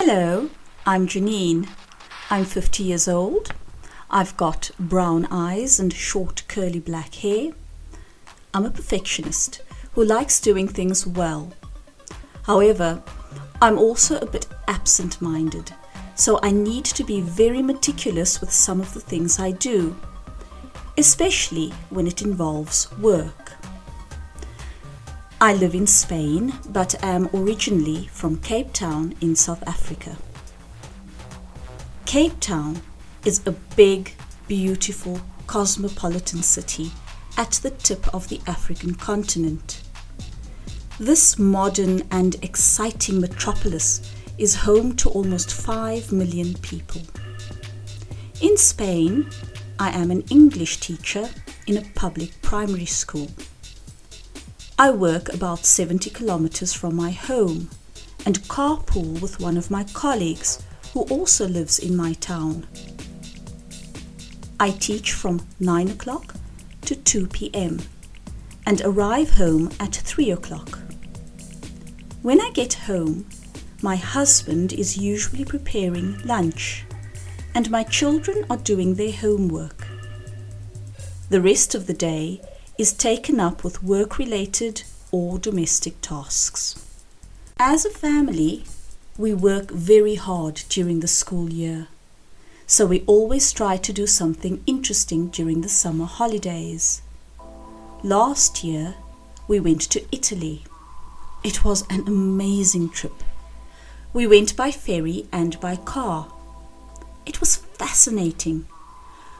Hello, I'm Janine. I'm 50 years old. I've got brown eyes and short curly black hair. I'm a perfectionist who likes doing things well. However, I'm also a bit absent minded, so I need to be very meticulous with some of the things I do, especially when it involves work. I live in Spain but am originally from Cape Town in South Africa. Cape Town is a big, beautiful, cosmopolitan city at the tip of the African continent. This modern and exciting metropolis is home to almost 5 million people. In Spain, I am an English teacher in a public primary school. I work about 70 kilometers from my home and carpool with one of my colleagues who also lives in my town. I teach from 9 o'clock to 2 pm and arrive home at 3 o'clock. When I get home, my husband is usually preparing lunch and my children are doing their homework. The rest of the day is taken up with work related or domestic tasks. As a family, we work very hard during the school year, so we always try to do something interesting during the summer holidays. Last year, we went to Italy. It was an amazing trip. We went by ferry and by car. It was fascinating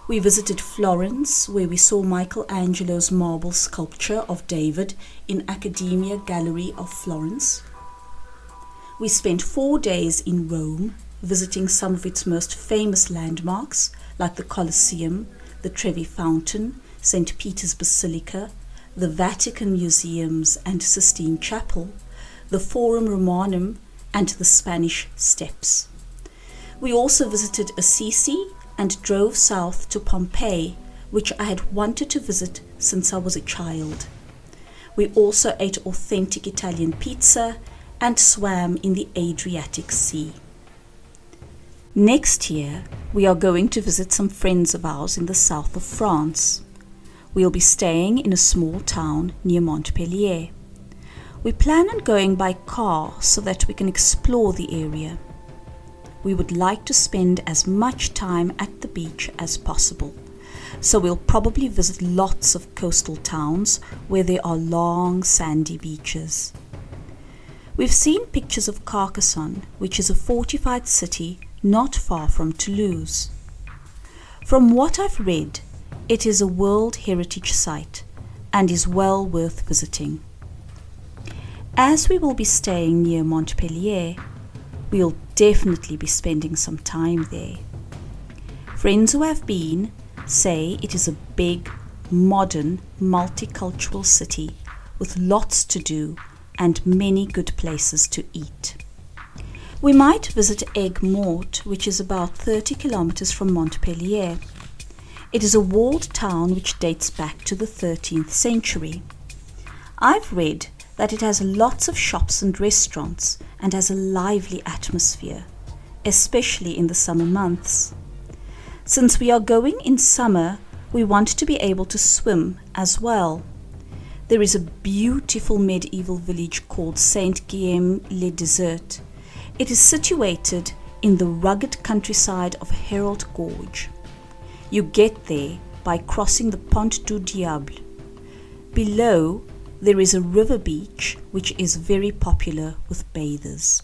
we visited Florence, where we saw Michelangelo's marble sculpture of David in Accademia Gallery of Florence. We spent four days in Rome, visiting some of its most famous landmarks, like the Colosseum, the Trevi Fountain, St. Peter's Basilica, the Vatican Museums and Sistine Chapel, the Forum Romanum, and the Spanish Steps. We also visited Assisi and drove south to Pompeii, which I had wanted to visit since I was a child. We also ate authentic Italian pizza and swam in the Adriatic Sea. Next year, we are going to visit some friends of ours in the south of France. We'll be staying in a small town near Montpellier. We plan on going by car so that we can explore the area we would like to spend as much time at the beach as possible. So we'll probably visit lots of coastal towns where there are long sandy beaches. We've seen pictures of Carcassonne, which is a fortified city not far from Toulouse. From what I've read, it is a World Heritage Site and is well worth visiting. As we will be staying near Montpellier, we'll definitely be spending some time there. Friends who have been say it is a big, modern, multicultural city with lots to do and many good places to eat. We might visit Aigues Mortes, which is about 30 kilometers from Montpellier. It is a walled town which dates back to the 13th century. I've read that it has lots of shops and restaurants and has a lively atmosphere, especially in the summer months. Since we are going in summer, we want to be able to swim as well. There is a beautiful medieval village called Saint Guillaume le Desert. It is situated in the rugged countryside of Hérault Gorge. You get there by crossing the Pont du Diable. Below there is a river beach which is very popular with bathers.